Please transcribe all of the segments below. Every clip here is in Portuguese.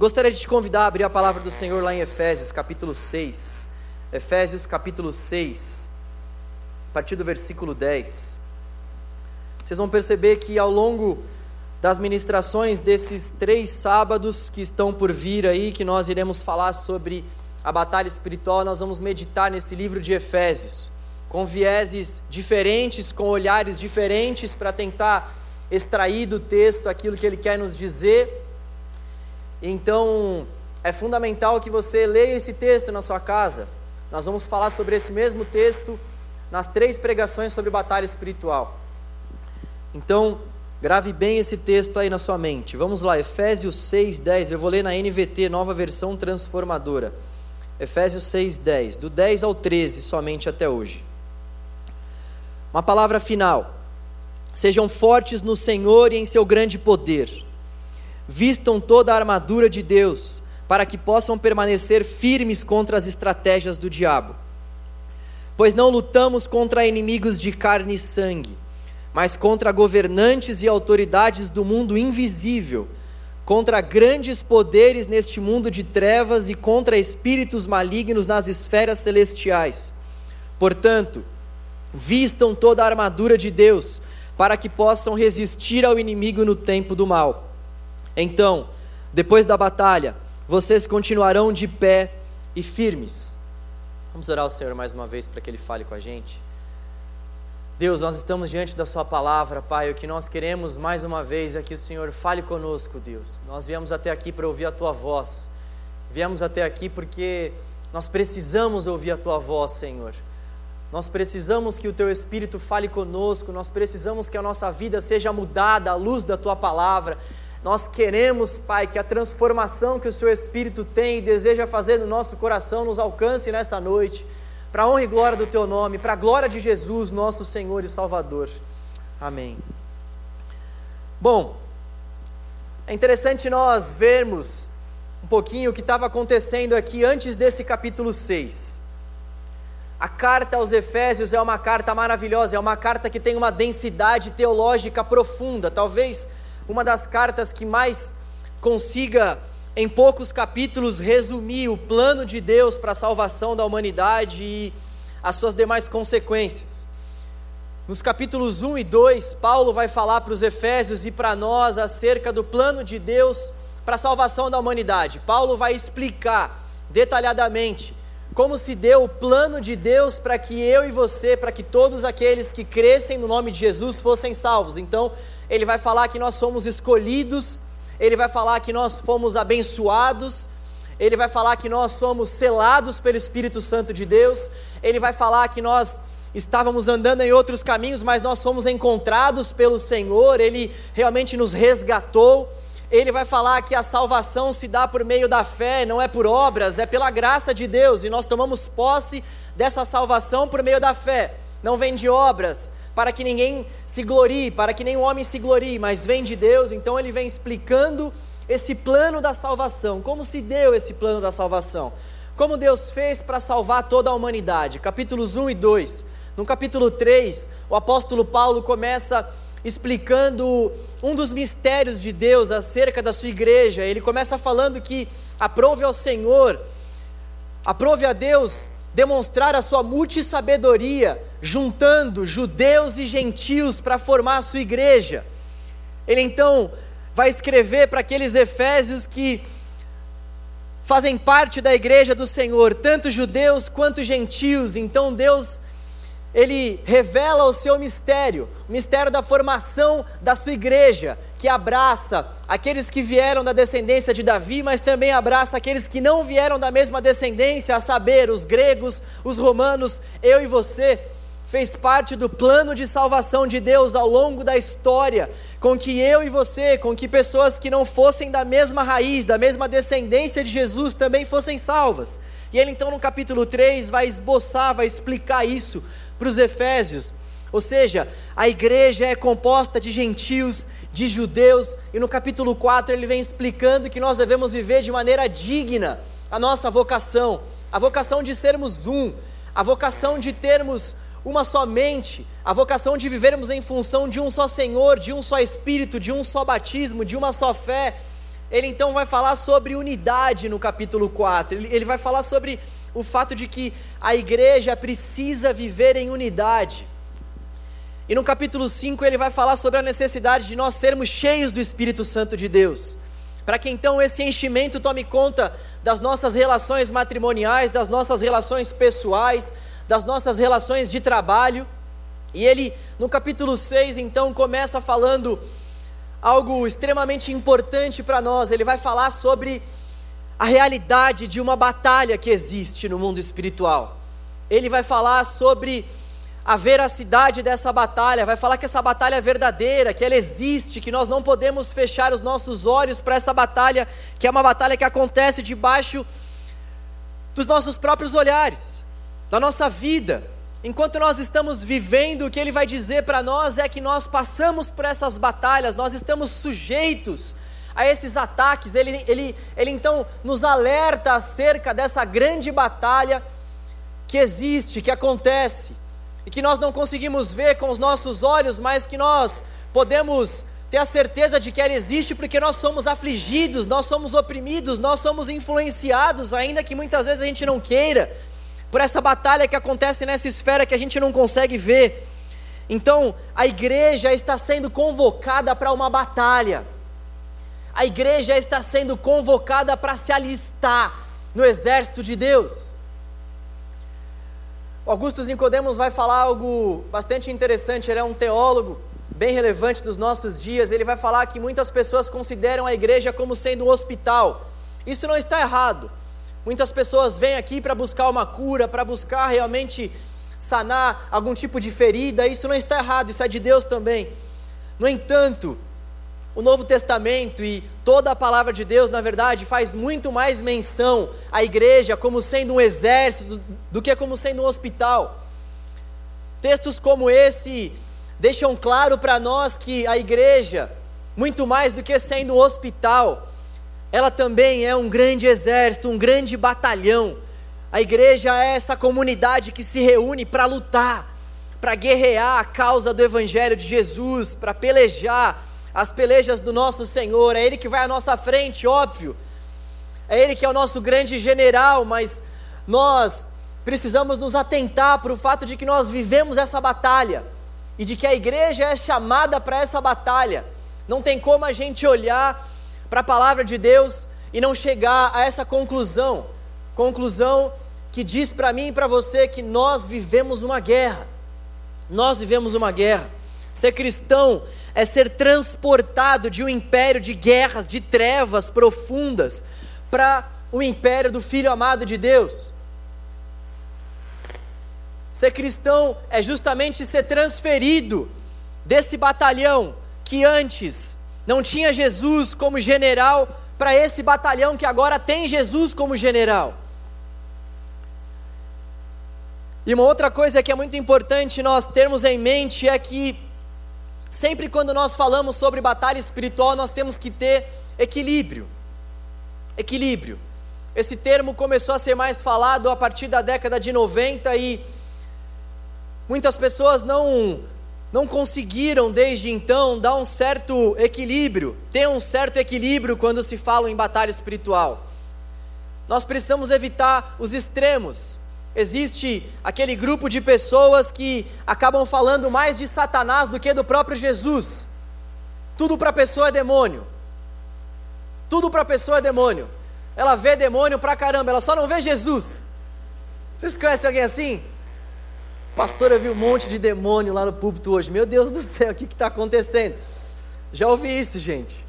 Gostaria de te convidar a abrir a palavra do Senhor lá em Efésios, capítulo 6. Efésios, capítulo 6, a partir do versículo 10. Vocês vão perceber que ao longo das ministrações desses três sábados que estão por vir aí, que nós iremos falar sobre a batalha espiritual, nós vamos meditar nesse livro de Efésios, com vieses diferentes, com olhares diferentes, para tentar extrair do texto aquilo que ele quer nos dizer. Então, é fundamental que você leia esse texto na sua casa. Nós vamos falar sobre esse mesmo texto nas três pregações sobre batalha espiritual. Então, Grave bem esse texto aí na sua mente. Vamos lá, Efésios 6, 10. Eu vou ler na NVT, nova versão transformadora. Efésios 6, 10. Do 10 ao 13 somente até hoje. Uma palavra final. Sejam fortes no Senhor e em seu grande poder. Vistam toda a armadura de Deus, para que possam permanecer firmes contra as estratégias do diabo. Pois não lutamos contra inimigos de carne e sangue mas contra governantes e autoridades do mundo invisível, contra grandes poderes neste mundo de trevas e contra espíritos malignos nas esferas celestiais. Portanto, vistam toda a armadura de Deus, para que possam resistir ao inimigo no tempo do mal. Então, depois da batalha, vocês continuarão de pé e firmes. Vamos orar ao Senhor mais uma vez para que Ele fale com a gente. Deus, nós estamos diante da Sua palavra, Pai. O que nós queremos mais uma vez é que o Senhor fale conosco, Deus. Nós viemos até aqui para ouvir a Tua voz. Viemos até aqui porque nós precisamos ouvir a Tua voz, Senhor. Nós precisamos que o Teu Espírito fale conosco, nós precisamos que a nossa vida seja mudada à luz da Tua palavra. Nós queremos, Pai, que a transformação que o Seu Espírito tem e deseja fazer no nosso coração nos alcance nessa noite para a honra e glória do teu nome, para a glória de Jesus, nosso Senhor e Salvador. Amém. Bom, é interessante nós vermos um pouquinho o que estava acontecendo aqui antes desse capítulo 6. A carta aos Efésios é uma carta maravilhosa, é uma carta que tem uma densidade teológica profunda, talvez uma das cartas que mais consiga em poucos capítulos, resumir o plano de Deus para a salvação da humanidade e as suas demais consequências. Nos capítulos 1 e 2, Paulo vai falar para os Efésios e para nós acerca do plano de Deus para a salvação da humanidade. Paulo vai explicar detalhadamente como se deu o plano de Deus para que eu e você, para que todos aqueles que crescem no nome de Jesus fossem salvos. Então, ele vai falar que nós somos escolhidos ele vai falar que nós fomos abençoados, ele vai falar que nós somos selados pelo Espírito Santo de Deus, ele vai falar que nós estávamos andando em outros caminhos, mas nós fomos encontrados pelo Senhor, ele realmente nos resgatou. Ele vai falar que a salvação se dá por meio da fé, não é por obras, é pela graça de Deus, e nós tomamos posse dessa salvação por meio da fé. Não vem de obras, para que ninguém se glorie, para que nenhum homem se glorie, mas vem de Deus, então ele vem explicando esse plano da salvação, como se deu esse plano da salvação, como Deus fez para salvar toda a humanidade. Capítulos 1 e 2. No capítulo 3, o apóstolo Paulo começa explicando um dos mistérios de Deus acerca da sua igreja. Ele começa falando que aprove ao Senhor, aprove a Deus demonstrar a sua multissabedoria, juntando judeus e gentios para formar a sua igreja. Ele então vai escrever para aqueles efésios que fazem parte da igreja do Senhor, tanto judeus quanto gentios. Então Deus ele revela o seu mistério, o mistério da formação da sua igreja, que abraça aqueles que vieram da descendência de Davi, mas também abraça aqueles que não vieram da mesma descendência, a saber, os gregos, os romanos, eu e você. Fez parte do plano de salvação de Deus ao longo da história, com que eu e você, com que pessoas que não fossem da mesma raiz, da mesma descendência de Jesus também fossem salvas. E ele então no capítulo 3 vai esboçar, vai explicar isso para os Efésios. Ou seja, a igreja é composta de gentios de judeus, e no capítulo 4 ele vem explicando que nós devemos viver de maneira digna a nossa vocação, a vocação de sermos um, a vocação de termos uma só mente, a vocação de vivermos em função de um só Senhor, de um só Espírito, de um só batismo, de uma só fé. ele então vai falar sobre unidade no capítulo 4. Ele, vai falar sobre o fato de que a igreja precisa viver em unidade. E no capítulo 5 ele vai falar sobre a necessidade de nós sermos cheios do Espírito Santo de Deus, para que então esse enchimento tome conta das nossas relações matrimoniais, das nossas relações pessoais, das nossas relações de trabalho. E ele, no capítulo 6, então, começa falando algo extremamente importante para nós. Ele vai falar sobre a realidade de uma batalha que existe no mundo espiritual. Ele vai falar sobre a veracidade dessa batalha, vai falar que essa batalha é verdadeira, que ela existe, que nós não podemos fechar os nossos olhos para essa batalha, que é uma batalha que acontece debaixo dos nossos próprios olhares, da nossa vida. Enquanto nós estamos vivendo, o que ele vai dizer para nós é que nós passamos por essas batalhas, nós estamos sujeitos a esses ataques. Ele, ele, ele então nos alerta acerca dessa grande batalha que existe, que acontece, e que nós não conseguimos ver com os nossos olhos, mas que nós podemos ter a certeza de que ela existe porque nós somos afligidos, nós somos oprimidos, nós somos influenciados, ainda que muitas vezes a gente não queira por essa batalha que acontece nessa esfera que a gente não consegue ver. Então, a igreja está sendo convocada para uma batalha. A igreja está sendo convocada para se alistar no exército de Deus. Augusto Nicodemos vai falar algo bastante interessante, ele é um teólogo bem relevante dos nossos dias. Ele vai falar que muitas pessoas consideram a igreja como sendo um hospital. Isso não está errado. Muitas pessoas vêm aqui para buscar uma cura, para buscar realmente sanar algum tipo de ferida. Isso não está errado, isso é de Deus também. No entanto, o Novo Testamento e toda a palavra de Deus, na verdade, faz muito mais menção à igreja como sendo um exército do que como sendo um hospital. Textos como esse deixam claro para nós que a igreja, muito mais do que sendo um hospital, ela também é um grande exército, um grande batalhão. A igreja é essa comunidade que se reúne para lutar, para guerrear a causa do Evangelho de Jesus, para pelejar as pelejas do nosso Senhor. É Ele que vai à nossa frente, óbvio. É Ele que é o nosso grande general, mas nós precisamos nos atentar para o fato de que nós vivemos essa batalha e de que a igreja é chamada para essa batalha. Não tem como a gente olhar para a palavra de Deus e não chegar a essa conclusão. Conclusão que diz para mim e para você que nós vivemos uma guerra. Nós vivemos uma guerra. Ser cristão é ser transportado de um império de guerras, de trevas profundas, para o império do Filho amado de Deus. Ser cristão é justamente ser transferido desse batalhão que antes não tinha Jesus como general para esse batalhão que agora tem Jesus como general. E uma outra coisa que é muito importante nós termos em mente é que sempre quando nós falamos sobre batalha espiritual, nós temos que ter equilíbrio. Equilíbrio. Esse termo começou a ser mais falado a partir da década de 90 e muitas pessoas não não conseguiram desde então dar um certo equilíbrio, ter um certo equilíbrio quando se fala em batalha espiritual. Nós precisamos evitar os extremos. Existe aquele grupo de pessoas que acabam falando mais de Satanás do que do próprio Jesus. Tudo para a pessoa é demônio. Tudo para a pessoa é demônio. Ela vê demônio pra caramba, ela só não vê Jesus. Vocês conhecem alguém assim? Pastor, eu vi um monte de demônio lá no púlpito hoje. Meu Deus do céu, o que está acontecendo? Já ouvi isso, gente.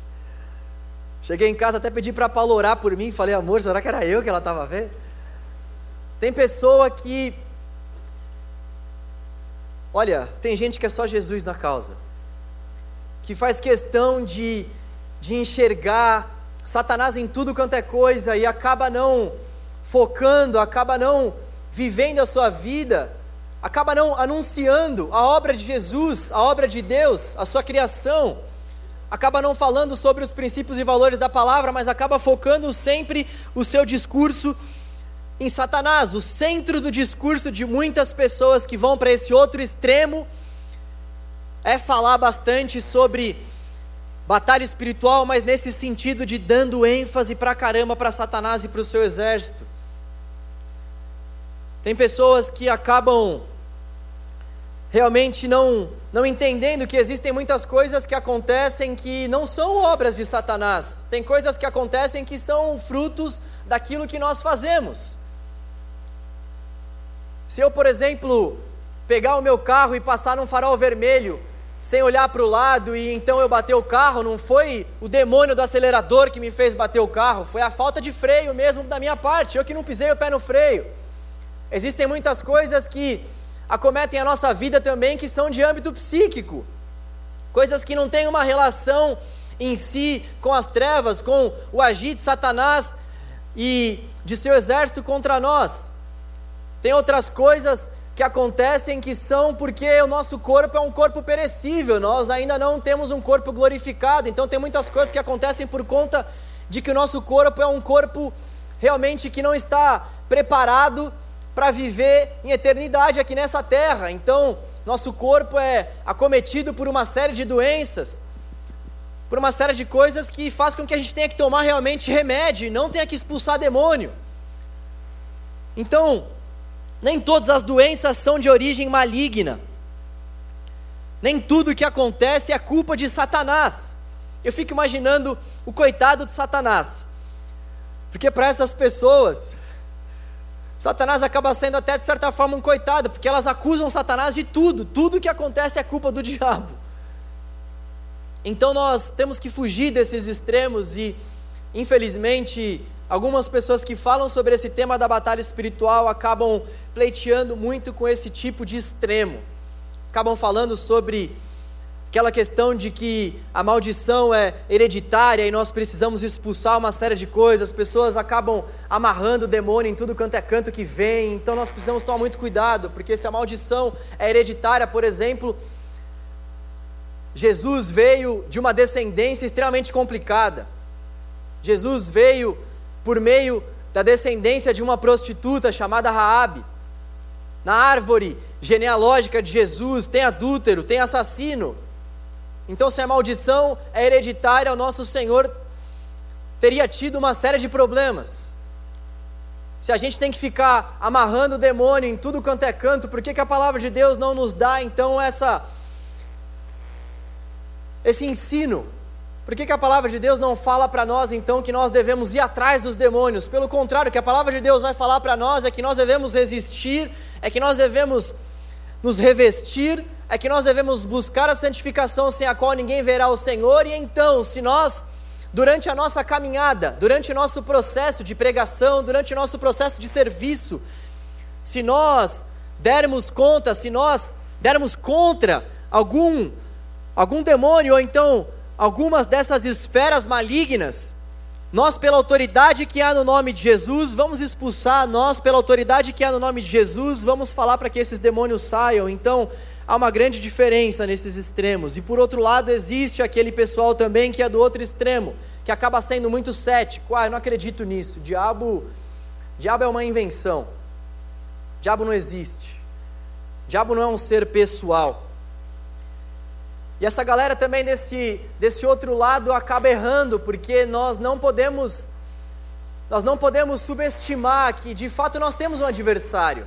Cheguei em casa até pedi para Paulo orar por mim. Falei, amor, será que era eu que ela estava vendo? Tem pessoa que. Olha, tem gente que é só Jesus na causa. Que faz questão de, de enxergar Satanás em tudo quanto é coisa e acaba não focando, acaba não vivendo a sua vida acaba não anunciando a obra de Jesus, a obra de Deus, a sua criação, acaba não falando sobre os princípios e valores da palavra, mas acaba focando sempre o seu discurso em Satanás. O centro do discurso de muitas pessoas que vão para esse outro extremo é falar bastante sobre batalha espiritual, mas nesse sentido de dando ênfase pra caramba para Satanás e para o seu exército. Tem pessoas que acabam realmente não, não entendendo que existem muitas coisas que acontecem que não são obras de Satanás. Tem coisas que acontecem que são frutos daquilo que nós fazemos. Se eu, por exemplo, pegar o meu carro e passar num farol vermelho, sem olhar para o lado e então eu bater o carro, não foi o demônio do acelerador que me fez bater o carro, foi a falta de freio mesmo da minha parte, eu que não pisei o pé no freio. Existem muitas coisas que acometem a nossa vida também que são de âmbito psíquico. Coisas que não têm uma relação em si com as trevas, com o agir de Satanás e de seu exército contra nós. Tem outras coisas que acontecem que são porque o nosso corpo é um corpo perecível, nós ainda não temos um corpo glorificado, então tem muitas coisas que acontecem por conta de que o nosso corpo é um corpo realmente que não está preparado para viver em eternidade aqui nessa terra. Então, nosso corpo é acometido por uma série de doenças, por uma série de coisas que faz com que a gente tenha que tomar realmente remédio não tenha que expulsar demônio. Então, nem todas as doenças são de origem maligna. Nem tudo que acontece é culpa de Satanás. Eu fico imaginando o coitado de Satanás. Porque para essas pessoas, Satanás acaba sendo até de certa forma um coitado, porque elas acusam Satanás de tudo, tudo que acontece é culpa do diabo. Então nós temos que fugir desses extremos e, infelizmente, algumas pessoas que falam sobre esse tema da batalha espiritual acabam pleiteando muito com esse tipo de extremo. Acabam falando sobre aquela questão de que a maldição é hereditária e nós precisamos expulsar uma série de coisas, as pessoas acabam amarrando o demônio em tudo quanto é canto que vem, então nós precisamos tomar muito cuidado, porque se a maldição é hereditária, por exemplo, Jesus veio de uma descendência extremamente complicada. Jesus veio por meio da descendência de uma prostituta chamada Raabe. Na árvore genealógica de Jesus tem adúltero, tem assassino. Então, se a maldição é hereditária, o nosso Senhor teria tido uma série de problemas. Se a gente tem que ficar amarrando o demônio em tudo quanto é canto, por que, que a palavra de Deus não nos dá então essa esse ensino? Por que, que a palavra de Deus não fala para nós então que nós devemos ir atrás dos demônios? Pelo contrário, o que a palavra de Deus vai falar para nós é que nós devemos resistir, é que nós devemos nos revestir é que nós devemos buscar a santificação sem a qual ninguém verá o Senhor, e então, se nós, durante a nossa caminhada, durante o nosso processo de pregação, durante o nosso processo de serviço, se nós dermos conta, se nós dermos contra algum, algum demônio, ou então algumas dessas esferas malignas, nós, pela autoridade que há no nome de Jesus, vamos expulsar, nós, pela autoridade que há no nome de Jesus, vamos falar para que esses demônios saiam. Então, há uma grande diferença nesses extremos. E por outro lado, existe aquele pessoal também que é do outro extremo, que acaba sendo muito cético. Ah, eu não acredito nisso. Diabo, diabo é uma invenção. Diabo não existe. Diabo não é um ser pessoal. E essa galera também desse, desse outro lado acaba errando, porque nós não podemos nós não podemos subestimar que de fato nós temos um adversário.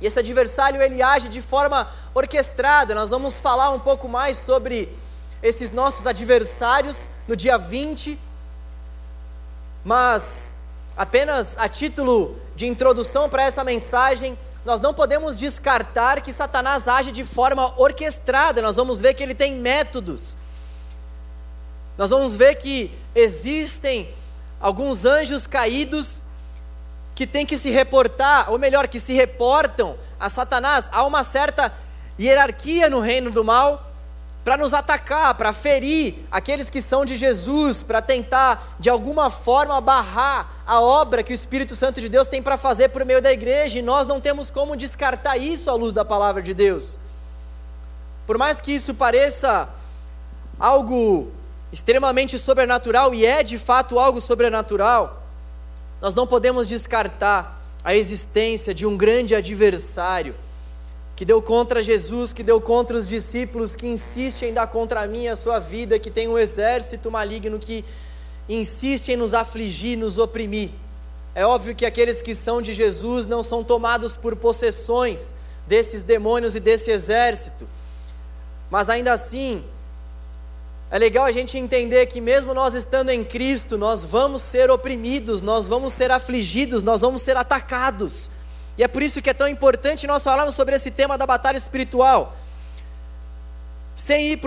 E esse adversário ele age de forma orquestrada. Nós vamos falar um pouco mais sobre esses nossos adversários no dia 20. Mas apenas a título de introdução para essa mensagem, nós não podemos descartar que Satanás age de forma orquestrada. Nós vamos ver que ele tem métodos. Nós vamos ver que existem alguns anjos caídos que tem que se reportar, ou melhor, que se reportam a Satanás. Há uma certa hierarquia no reino do mal para nos atacar, para ferir aqueles que são de Jesus, para tentar de alguma forma barrar a obra que o Espírito Santo de Deus tem para fazer por meio da igreja, e nós não temos como descartar isso à luz da palavra de Deus. Por mais que isso pareça algo extremamente sobrenatural, e é de fato algo sobrenatural, nós não podemos descartar a existência de um grande adversário que deu contra Jesus, que deu contra os discípulos, que insiste em dar contra mim a sua vida, que tem um exército maligno que insiste em nos afligir, nos oprimir. É óbvio que aqueles que são de Jesus não são tomados por possessões desses demônios e desse exército, mas ainda assim, é legal a gente entender que, mesmo nós estando em Cristo, nós vamos ser oprimidos, nós vamos ser afligidos, nós vamos ser atacados. E é por isso que é tão importante nós falarmos sobre esse tema da batalha espiritual. Sem ir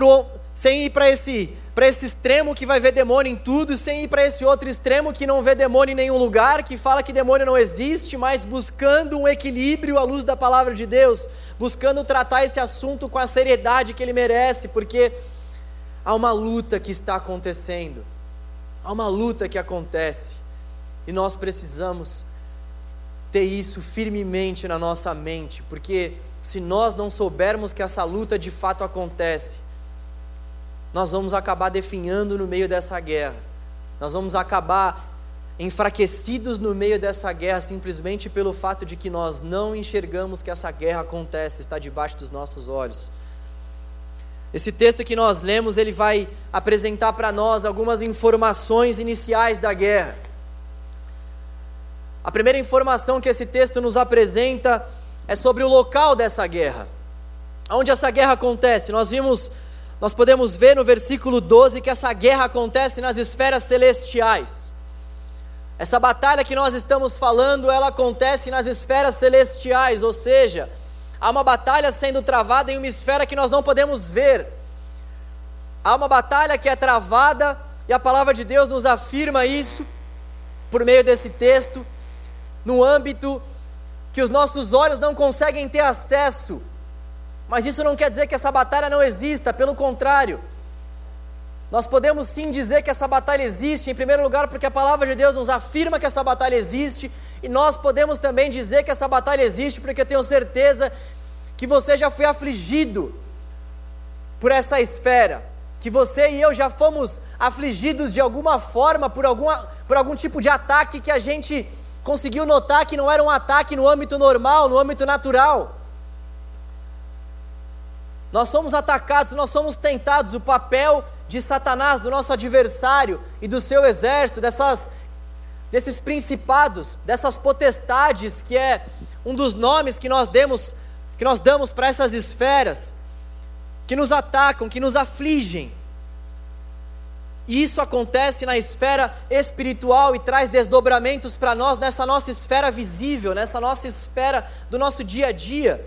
sem ir para esse para esse extremo que vai ver demônio em tudo, sem ir para esse outro extremo que não vê demônio em nenhum lugar, que fala que demônio não existe, mas buscando um equilíbrio à luz da palavra de Deus, buscando tratar esse assunto com a seriedade que ele merece, porque há uma luta que está acontecendo. Há uma luta que acontece. E nós precisamos ter isso firmemente na nossa mente, porque se nós não soubermos que essa luta de fato acontece, nós vamos acabar definhando no meio dessa guerra, nós vamos acabar enfraquecidos no meio dessa guerra simplesmente pelo fato de que nós não enxergamos que essa guerra acontece, está debaixo dos nossos olhos. Esse texto que nós lemos, ele vai apresentar para nós algumas informações iniciais da guerra. A primeira informação que esse texto nos apresenta é sobre o local dessa guerra. Onde essa guerra acontece? Nós vimos, nós podemos ver no versículo 12 que essa guerra acontece nas esferas celestiais. Essa batalha que nós estamos falando, ela acontece nas esferas celestiais, ou seja, há uma batalha sendo travada em uma esfera que nós não podemos ver. Há uma batalha que é travada e a palavra de Deus nos afirma isso por meio desse texto no âmbito que os nossos olhos não conseguem ter acesso. Mas isso não quer dizer que essa batalha não exista, pelo contrário. Nós podemos sim dizer que essa batalha existe, em primeiro lugar, porque a palavra de Deus nos afirma que essa batalha existe, e nós podemos também dizer que essa batalha existe, porque eu tenho certeza que você já foi afligido por essa esfera, que você e eu já fomos afligidos de alguma forma por, alguma, por algum tipo de ataque que a gente conseguiu notar que não era um ataque no âmbito normal, no âmbito natural. Nós somos atacados, nós somos tentados, o papel de Satanás, do nosso adversário e do seu exército, dessas, desses principados, dessas potestades, que é um dos nomes que nós demos, que nós damos para essas esferas, que nos atacam, que nos afligem. E isso acontece na esfera espiritual e traz desdobramentos para nós nessa nossa esfera visível, nessa nossa esfera do nosso dia a dia.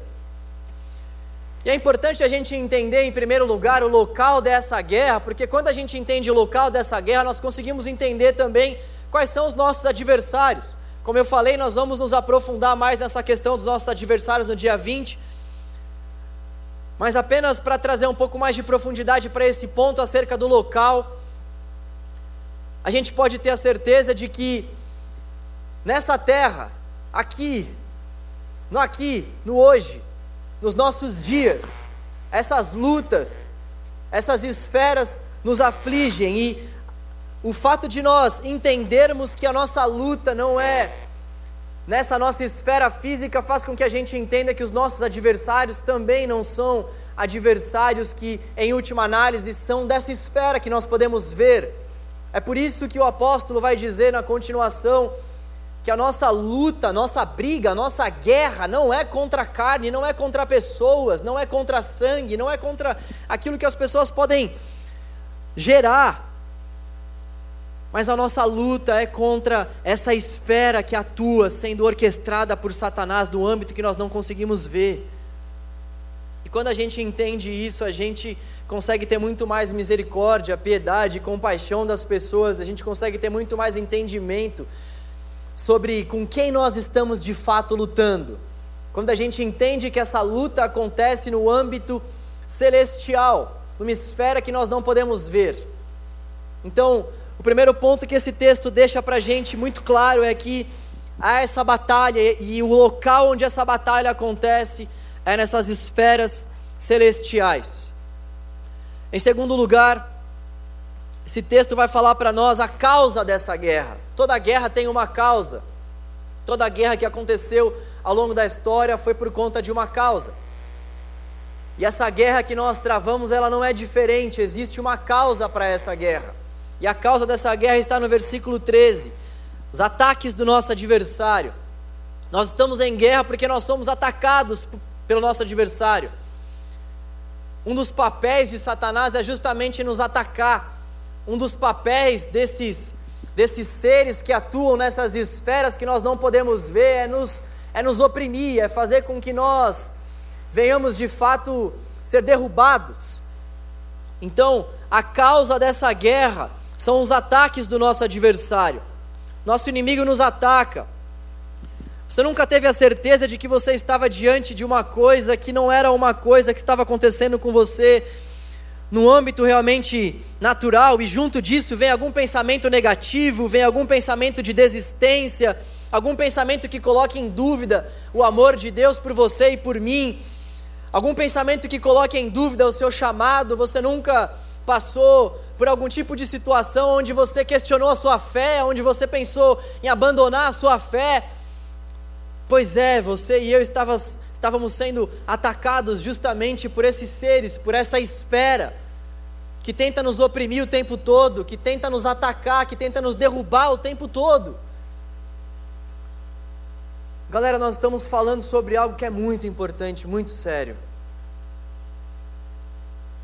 E é importante a gente entender, em primeiro lugar, o local dessa guerra, porque quando a gente entende o local dessa guerra, nós conseguimos entender também quais são os nossos adversários. Como eu falei, nós vamos nos aprofundar mais nessa questão dos nossos adversários no dia 20. Mas apenas para trazer um pouco mais de profundidade para esse ponto acerca do local a gente pode ter a certeza de que nessa terra, aqui, no aqui, no hoje, nos nossos dias, essas lutas, essas esferas nos afligem e o fato de nós entendermos que a nossa luta não é nessa nossa esfera física faz com que a gente entenda que os nossos adversários também não são adversários que, em última análise, são dessa esfera que nós podemos ver é por isso que o apóstolo vai dizer na continuação que a nossa luta, a nossa briga, a nossa guerra não é contra a carne, não é contra pessoas, não é contra sangue, não é contra aquilo que as pessoas podem gerar. Mas a nossa luta é contra essa esfera que atua sendo orquestrada por Satanás no âmbito que nós não conseguimos ver. Quando a gente entende isso, a gente consegue ter muito mais misericórdia, piedade, compaixão das pessoas, a gente consegue ter muito mais entendimento sobre com quem nós estamos de fato lutando. Quando a gente entende que essa luta acontece no âmbito celestial, numa esfera que nós não podemos ver. Então, o primeiro ponto que esse texto deixa para a gente muito claro é que há essa batalha e o local onde essa batalha acontece é nessas esferas celestiais. Em segundo lugar, esse texto vai falar para nós a causa dessa guerra. Toda guerra tem uma causa. Toda guerra que aconteceu ao longo da história foi por conta de uma causa. E essa guerra que nós travamos, ela não é diferente, existe uma causa para essa guerra. E a causa dessa guerra está no versículo 13: os ataques do nosso adversário. Nós estamos em guerra porque nós somos atacados pelo nosso adversário. Um dos papéis de Satanás é justamente nos atacar. Um dos papéis desses, desses seres que atuam nessas esferas que nós não podemos ver é nos, é nos oprimir, é fazer com que nós venhamos de fato ser derrubados. Então, a causa dessa guerra são os ataques do nosso adversário. Nosso inimigo nos ataca. Você nunca teve a certeza de que você estava diante de uma coisa que não era uma coisa que estava acontecendo com você no âmbito realmente natural e junto disso vem algum pensamento negativo, vem algum pensamento de desistência, algum pensamento que coloque em dúvida o amor de Deus por você e por mim, algum pensamento que coloque em dúvida o seu chamado, você nunca passou por algum tipo de situação onde você questionou a sua fé, onde você pensou em abandonar a sua fé. Pois é, você e eu estávamos, estávamos sendo atacados justamente por esses seres, por essa esfera que tenta nos oprimir o tempo todo, que tenta nos atacar, que tenta nos derrubar o tempo todo. Galera, nós estamos falando sobre algo que é muito importante, muito sério.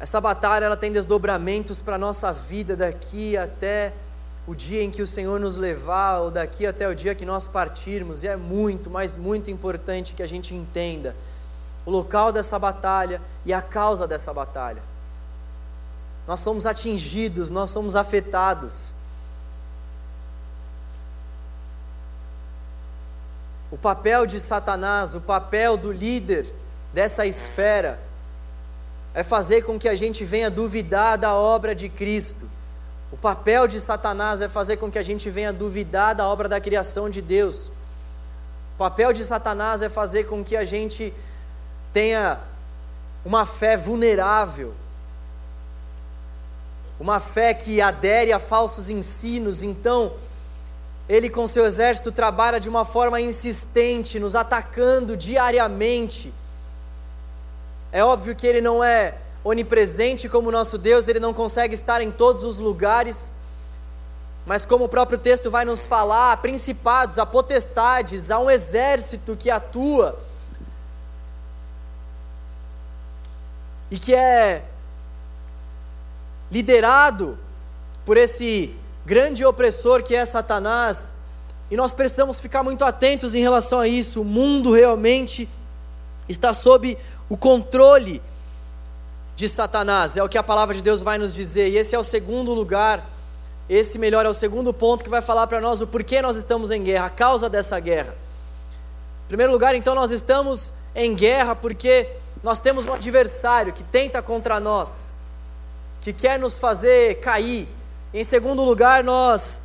Essa batalha ela tem desdobramentos para a nossa vida daqui até o dia em que o Senhor nos levar, ou daqui até o dia que nós partirmos, e é muito, mas muito importante que a gente entenda o local dessa batalha e a causa dessa batalha. Nós somos atingidos, nós somos afetados. O papel de Satanás, o papel do líder dessa esfera, é fazer com que a gente venha duvidar da obra de Cristo. O papel de Satanás é fazer com que a gente venha duvidar da obra da criação de Deus. O papel de Satanás é fazer com que a gente tenha uma fé vulnerável, uma fé que adere a falsos ensinos. Então, ele com seu exército trabalha de uma forma insistente, nos atacando diariamente é óbvio que Ele não é onipresente como nosso Deus, Ele não consegue estar em todos os lugares, mas como o próprio texto vai nos falar, há principados, há potestades, há um exército que atua. E que é liderado por esse grande opressor que é Satanás, e nós precisamos ficar muito atentos em relação a isso. O mundo realmente está sob o controle de Satanás, é o que a palavra de Deus vai nos dizer, e esse é o segundo lugar, esse melhor é o segundo ponto que vai falar para nós o porquê nós estamos em guerra, a causa dessa guerra. Em primeiro lugar, então, nós estamos em guerra porque nós temos um adversário que tenta contra nós, que quer nos fazer cair. Em segundo lugar, nós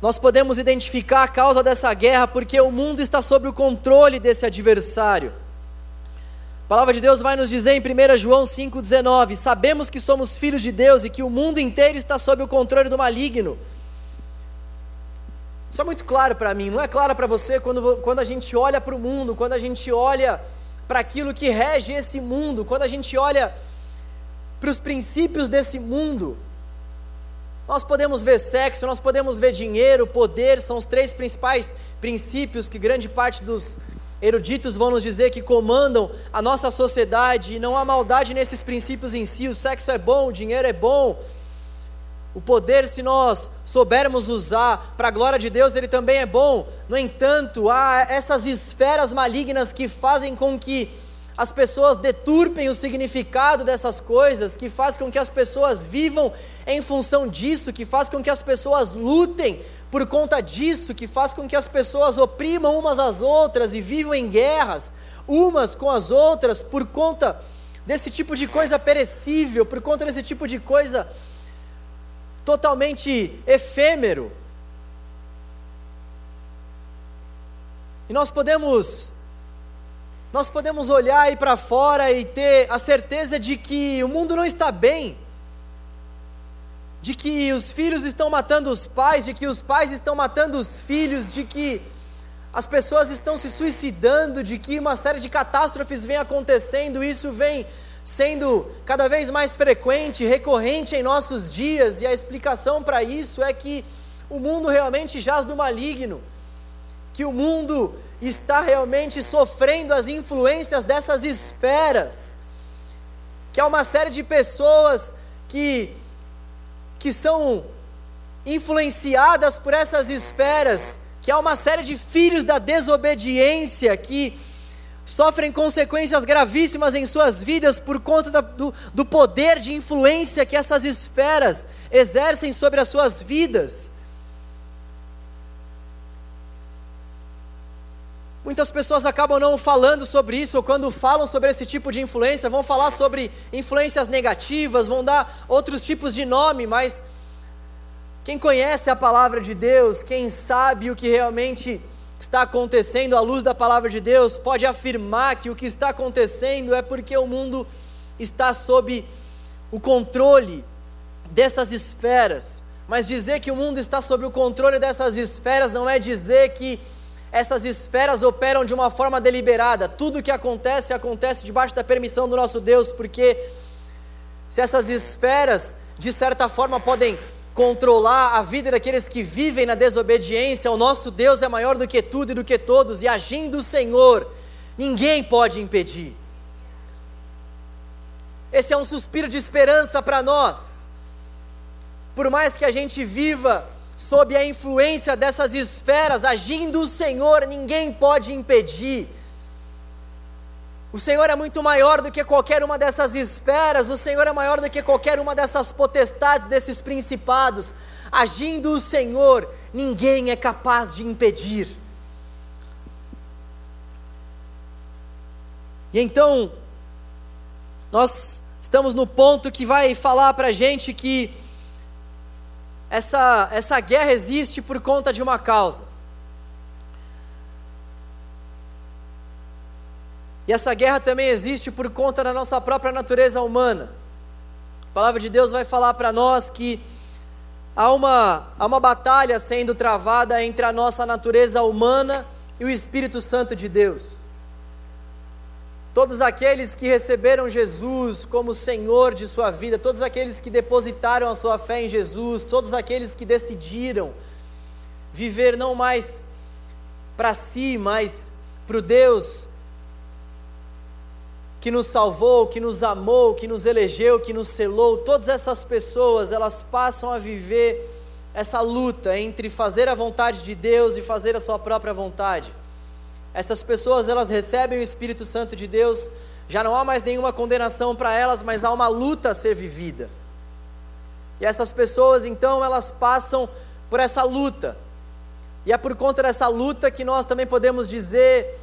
nós podemos identificar a causa dessa guerra porque o mundo está sob o controle desse adversário. A palavra de Deus vai nos dizer em 1 João 5,19: Sabemos que somos filhos de Deus e que o mundo inteiro está sob o controle do maligno. Isso é muito claro para mim, não é claro para você quando, quando a gente olha para o mundo, quando a gente olha para aquilo que rege esse mundo, quando a gente olha para os princípios desse mundo. Nós podemos ver sexo, nós podemos ver dinheiro, poder, são os três principais princípios que grande parte dos eruditos vão nos dizer que comandam a nossa sociedade e não há maldade nesses princípios em si. O sexo é bom, o dinheiro é bom. O poder, se nós soubermos usar para a glória de Deus, ele também é bom. No entanto, há essas esferas malignas que fazem com que as pessoas deturpem o significado dessas coisas, que faz com que as pessoas vivam em função disso, que faz com que as pessoas lutem por conta disso, que faz com que as pessoas oprimam umas às outras e vivam em guerras umas com as outras por conta desse tipo de coisa perecível, por conta desse tipo de coisa totalmente efêmero. E nós podemos nós podemos olhar aí para fora e ter a certeza de que o mundo não está bem de que os filhos estão matando os pais, de que os pais estão matando os filhos, de que as pessoas estão se suicidando, de que uma série de catástrofes vem acontecendo, isso vem sendo cada vez mais frequente, recorrente em nossos dias, e a explicação para isso é que o mundo realmente jaz do maligno, que o mundo está realmente sofrendo as influências dessas esferas, que há uma série de pessoas que, que são influenciadas por essas esferas, que há uma série de filhos da desobediência que sofrem consequências gravíssimas em suas vidas por conta da, do, do poder de influência que essas esferas exercem sobre as suas vidas. Muitas pessoas acabam não falando sobre isso, ou quando falam sobre esse tipo de influência, vão falar sobre influências negativas, vão dar outros tipos de nome, mas quem conhece a palavra de Deus, quem sabe o que realmente está acontecendo à luz da palavra de Deus, pode afirmar que o que está acontecendo é porque o mundo está sob o controle dessas esferas. Mas dizer que o mundo está sob o controle dessas esferas não é dizer que essas esferas operam de uma forma deliberada. Tudo o que acontece, acontece debaixo da permissão do nosso Deus, porque se essas esferas, de certa forma, podem controlar a vida daqueles que vivem na desobediência, o nosso Deus é maior do que tudo e do que todos, e agindo o Senhor, ninguém pode impedir. Esse é um suspiro de esperança para nós. Por mais que a gente viva sob a influência dessas esferas, agindo o Senhor, ninguém pode impedir. O Senhor é muito maior do que qualquer uma dessas esferas, o Senhor é maior do que qualquer uma dessas potestades, desses principados. Agindo o Senhor, ninguém é capaz de impedir. E então, nós estamos no ponto que vai falar para a gente que essa, essa guerra existe por conta de uma causa. E essa guerra também existe por conta da nossa própria natureza humana. A palavra de Deus vai falar para nós que há uma, há uma batalha sendo travada entre a nossa natureza humana e o Espírito Santo de Deus. Todos aqueles que receberam Jesus como Senhor de sua vida, todos aqueles que depositaram a sua fé em Jesus, todos aqueles que decidiram viver não mais para si, mas para o Deus que nos salvou, que nos amou, que nos elegeu, que nos selou, todas essas pessoas, elas passam a viver essa luta entre fazer a vontade de Deus e fazer a sua própria vontade. Essas pessoas, elas recebem o Espírito Santo de Deus, já não há mais nenhuma condenação para elas, mas há uma luta a ser vivida. E essas pessoas, então, elas passam por essa luta. E é por conta dessa luta que nós também podemos dizer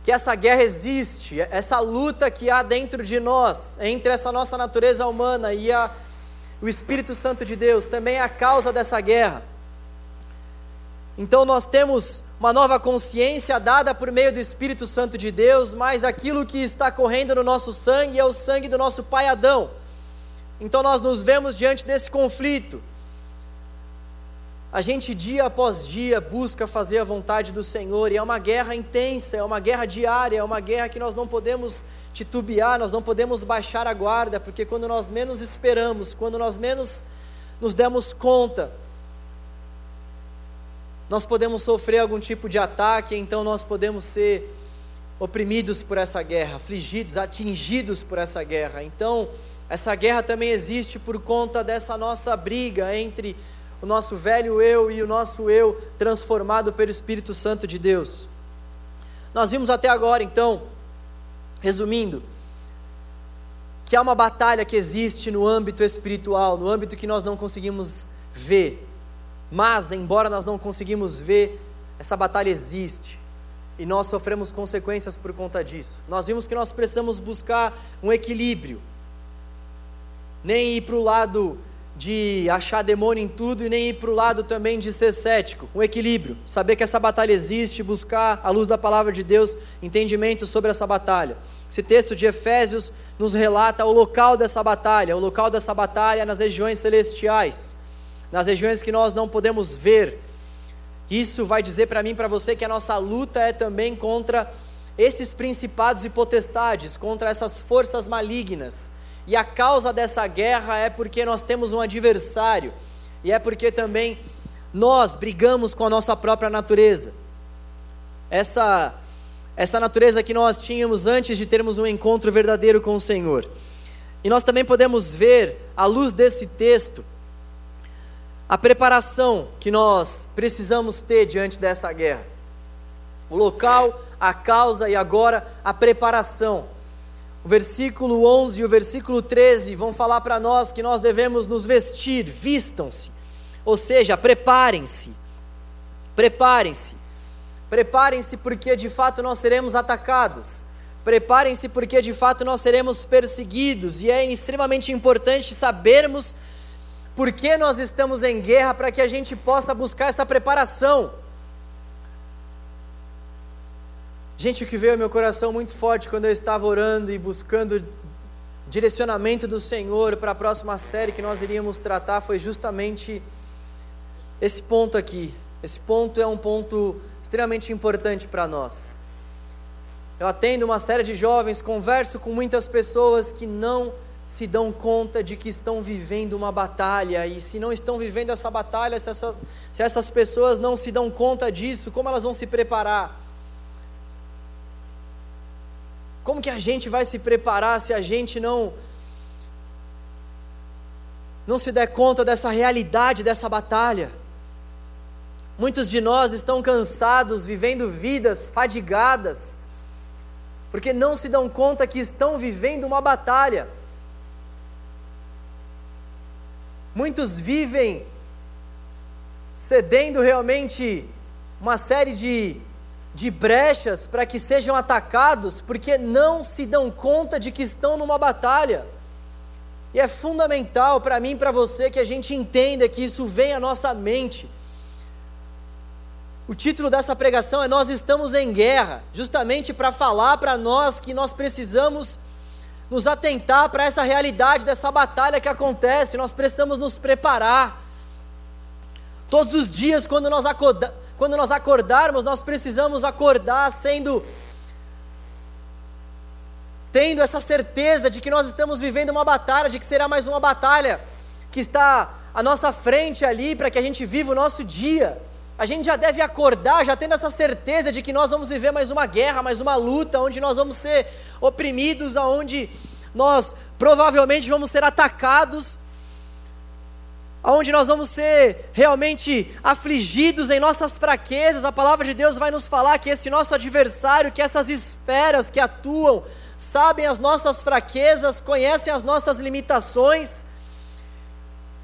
que essa guerra existe, essa luta que há dentro de nós, entre essa nossa natureza humana e a, o Espírito Santo de Deus, também é a causa dessa guerra. Então nós temos uma nova consciência dada por meio do Espírito Santo de Deus, mas aquilo que está correndo no nosso sangue é o sangue do nosso pai Adão. Então nós nos vemos diante desse conflito. A gente, dia após dia, busca fazer a vontade do Senhor, e é uma guerra intensa, é uma guerra diária, é uma guerra que nós não podemos titubear, nós não podemos baixar a guarda, porque quando nós menos esperamos, quando nós menos nos demos conta, nós podemos sofrer algum tipo de ataque, então nós podemos ser oprimidos por essa guerra, afligidos, atingidos por essa guerra. Então, essa guerra também existe por conta dessa nossa briga entre o nosso velho eu e o nosso eu transformado pelo Espírito Santo de Deus. Nós vimos até agora, então, resumindo, que há uma batalha que existe no âmbito espiritual, no âmbito que nós não conseguimos ver. Mas, embora nós não conseguimos ver, essa batalha existe. E nós sofremos consequências por conta disso. Nós vimos que nós precisamos buscar um equilíbrio. Nem ir para o lado de achar demônio em tudo e nem ir para o lado também de ser cético, um equilíbrio, saber que essa batalha existe, buscar, à luz da palavra de Deus, entendimento sobre essa batalha. Esse texto de Efésios nos relata o local dessa batalha, o local dessa batalha é nas regiões celestiais, nas regiões que nós não podemos ver. Isso vai dizer para mim e para você que a nossa luta é também contra esses principados e potestades, contra essas forças malignas. E a causa dessa guerra é porque nós temos um adversário, e é porque também nós brigamos com a nossa própria natureza. Essa essa natureza que nós tínhamos antes de termos um encontro verdadeiro com o Senhor. E nós também podemos ver, à luz desse texto, a preparação que nós precisamos ter diante dessa guerra. O local, a causa e agora a preparação. O versículo 11 e o versículo 13 vão falar para nós que nós devemos nos vestir, vistam-se, ou seja, preparem-se. Preparem-se. Preparem-se porque de fato nós seremos atacados. Preparem-se porque de fato nós seremos perseguidos e é extremamente importante sabermos por que nós estamos em guerra para que a gente possa buscar essa preparação. Gente, o que veio ao meu coração muito forte quando eu estava orando e buscando direcionamento do Senhor para a próxima série que nós iríamos tratar foi justamente esse ponto aqui. Esse ponto é um ponto extremamente importante para nós. Eu atendo uma série de jovens, converso com muitas pessoas que não se dão conta de que estão vivendo uma batalha, e se não estão vivendo essa batalha, se, essa, se essas pessoas não se dão conta disso, como elas vão se preparar? Como que a gente vai se preparar se a gente não não se der conta dessa realidade dessa batalha? Muitos de nós estão cansados, vivendo vidas fadigadas, porque não se dão conta que estão vivendo uma batalha. Muitos vivem cedendo realmente uma série de, de brechas para que sejam atacados, porque não se dão conta de que estão numa batalha. E é fundamental para mim e para você que a gente entenda que isso vem à nossa mente. O título dessa pregação é Nós estamos em guerra, justamente para falar para nós que nós precisamos nos atentar para essa realidade dessa batalha que acontece, nós precisamos nos preparar. Todos os dias, quando nós, acorda, quando nós acordarmos, nós precisamos acordar sendo. tendo essa certeza de que nós estamos vivendo uma batalha, de que será mais uma batalha que está à nossa frente ali para que a gente viva o nosso dia. A gente já deve acordar, já tendo essa certeza de que nós vamos viver mais uma guerra, mais uma luta, onde nós vamos ser oprimidos, aonde nós provavelmente vamos ser atacados, aonde nós vamos ser realmente afligidos em nossas fraquezas. A palavra de Deus vai nos falar que esse nosso adversário, que essas esferas que atuam, sabem as nossas fraquezas, conhecem as nossas limitações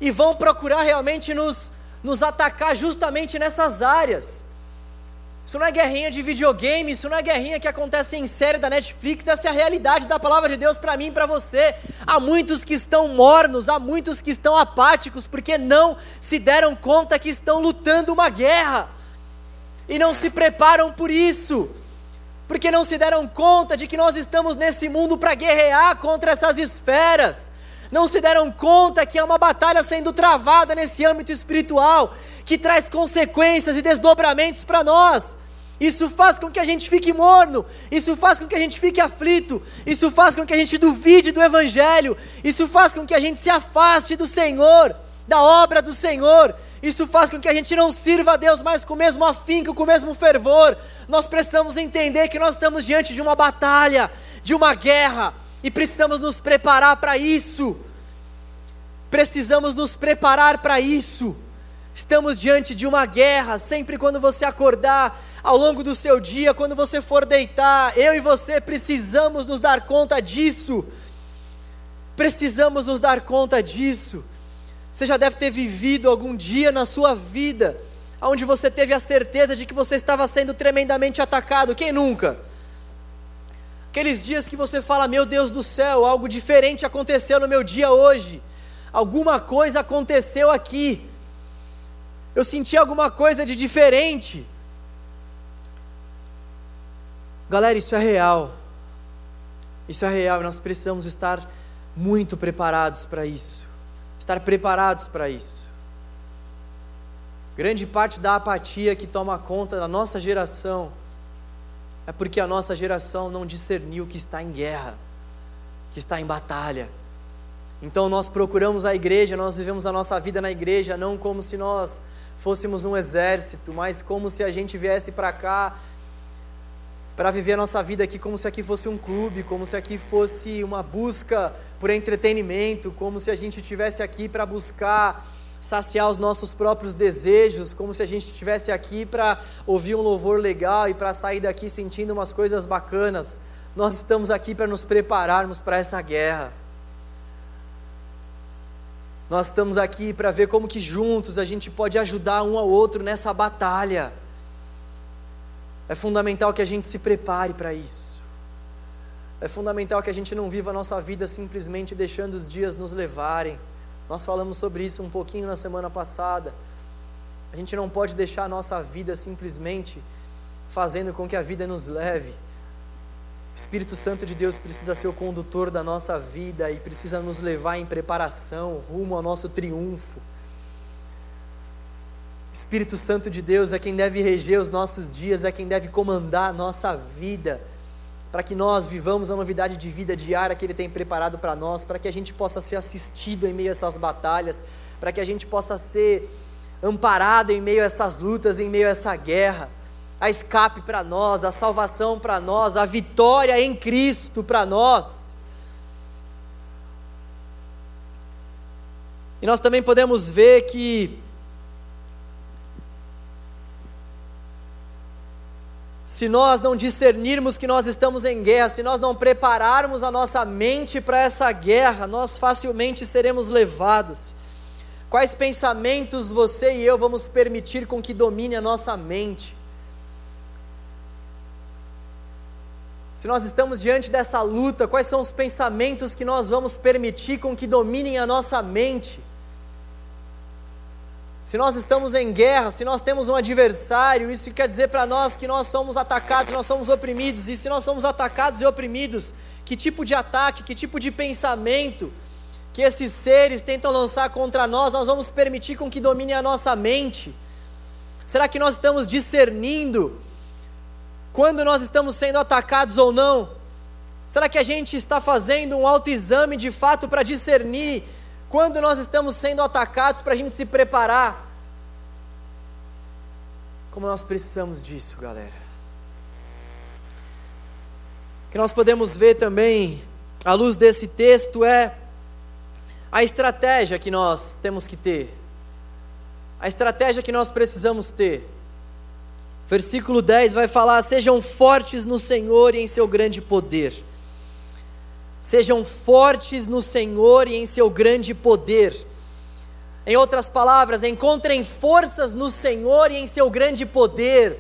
e vão procurar realmente nos, nos atacar justamente nessas áreas. Isso não é guerrinha de videogame, isso não é guerrinha que acontece em série da Netflix, essa é a realidade da palavra de Deus para mim e para você. Há muitos que estão mornos, há muitos que estão apáticos, porque não se deram conta que estão lutando uma guerra e não se preparam por isso, porque não se deram conta de que nós estamos nesse mundo para guerrear contra essas esferas. Não se deram conta que há uma batalha sendo travada nesse âmbito espiritual que traz consequências e desdobramentos para nós. Isso faz com que a gente fique morno, isso faz com que a gente fique aflito, isso faz com que a gente duvide do Evangelho, isso faz com que a gente se afaste do Senhor, da obra do Senhor, isso faz com que a gente não sirva a Deus mais com o mesmo afinco, com o mesmo fervor. Nós precisamos entender que nós estamos diante de uma batalha, de uma guerra, e precisamos nos preparar para isso. Precisamos nos preparar para isso. Estamos diante de uma guerra, sempre quando você acordar, ao longo do seu dia, quando você for deitar, eu e você precisamos nos dar conta disso. Precisamos nos dar conta disso. Você já deve ter vivido algum dia na sua vida onde você teve a certeza de que você estava sendo tremendamente atacado. Quem nunca? Aqueles dias que você fala: Meu Deus do céu, algo diferente aconteceu no meu dia hoje. Alguma coisa aconteceu aqui eu senti alguma coisa de diferente. Galera, isso é real. Isso é real e nós precisamos estar muito preparados para isso. Estar preparados para isso. Grande parte da apatia que toma conta da nossa geração é porque a nossa geração não discerniu que está em guerra, que está em batalha. Então nós procuramos a igreja, nós vivemos a nossa vida na igreja não como se nós fôssemos um exército, mas como se a gente viesse para cá para viver a nossa vida aqui como se aqui fosse um clube, como se aqui fosse uma busca por entretenimento, como se a gente estivesse aqui para buscar saciar os nossos próprios desejos, como se a gente estivesse aqui para ouvir um louvor legal e para sair daqui sentindo umas coisas bacanas. Nós estamos aqui para nos prepararmos para essa guerra. Nós estamos aqui para ver como que juntos a gente pode ajudar um ao outro nessa batalha. É fundamental que a gente se prepare para isso. É fundamental que a gente não viva a nossa vida simplesmente deixando os dias nos levarem. Nós falamos sobre isso um pouquinho na semana passada. A gente não pode deixar a nossa vida simplesmente fazendo com que a vida nos leve. O Espírito Santo de Deus precisa ser o condutor da nossa vida e precisa nos levar em preparação, rumo ao nosso triunfo. Espírito Santo de Deus é quem deve reger os nossos dias, é quem deve comandar a nossa vida, para que nós vivamos a novidade de vida diária que Ele tem preparado para nós, para que a gente possa ser assistido em meio a essas batalhas, para que a gente possa ser amparado em meio a essas lutas, em meio a essa guerra, a escape para nós, a salvação para nós, a vitória em Cristo para nós. E nós também podemos ver que se nós não discernirmos que nós estamos em guerra, se nós não prepararmos a nossa mente para essa guerra, nós facilmente seremos levados. Quais pensamentos você e eu vamos permitir com que domine a nossa mente? Se nós estamos diante dessa luta, quais são os pensamentos que nós vamos permitir com que dominem a nossa mente? Se nós estamos em guerra, se nós temos um adversário, isso quer dizer para nós que nós somos atacados, nós somos oprimidos. E se nós somos atacados e oprimidos, que tipo de ataque, que tipo de pensamento que esses seres tentam lançar contra nós, nós vamos permitir com que domine a nossa mente? Será que nós estamos discernindo quando nós estamos sendo atacados ou não? Será que a gente está fazendo um autoexame de fato para discernir quando nós estamos sendo atacados para a gente se preparar. Como nós precisamos disso, galera. O que nós podemos ver também, à luz desse texto, é a estratégia que nós temos que ter. A estratégia que nós precisamos ter. Versículo 10 vai falar: Sejam fortes no Senhor e em seu grande poder. Sejam fortes no Senhor e em seu grande poder. Em outras palavras, encontrem forças no Senhor e em seu grande poder.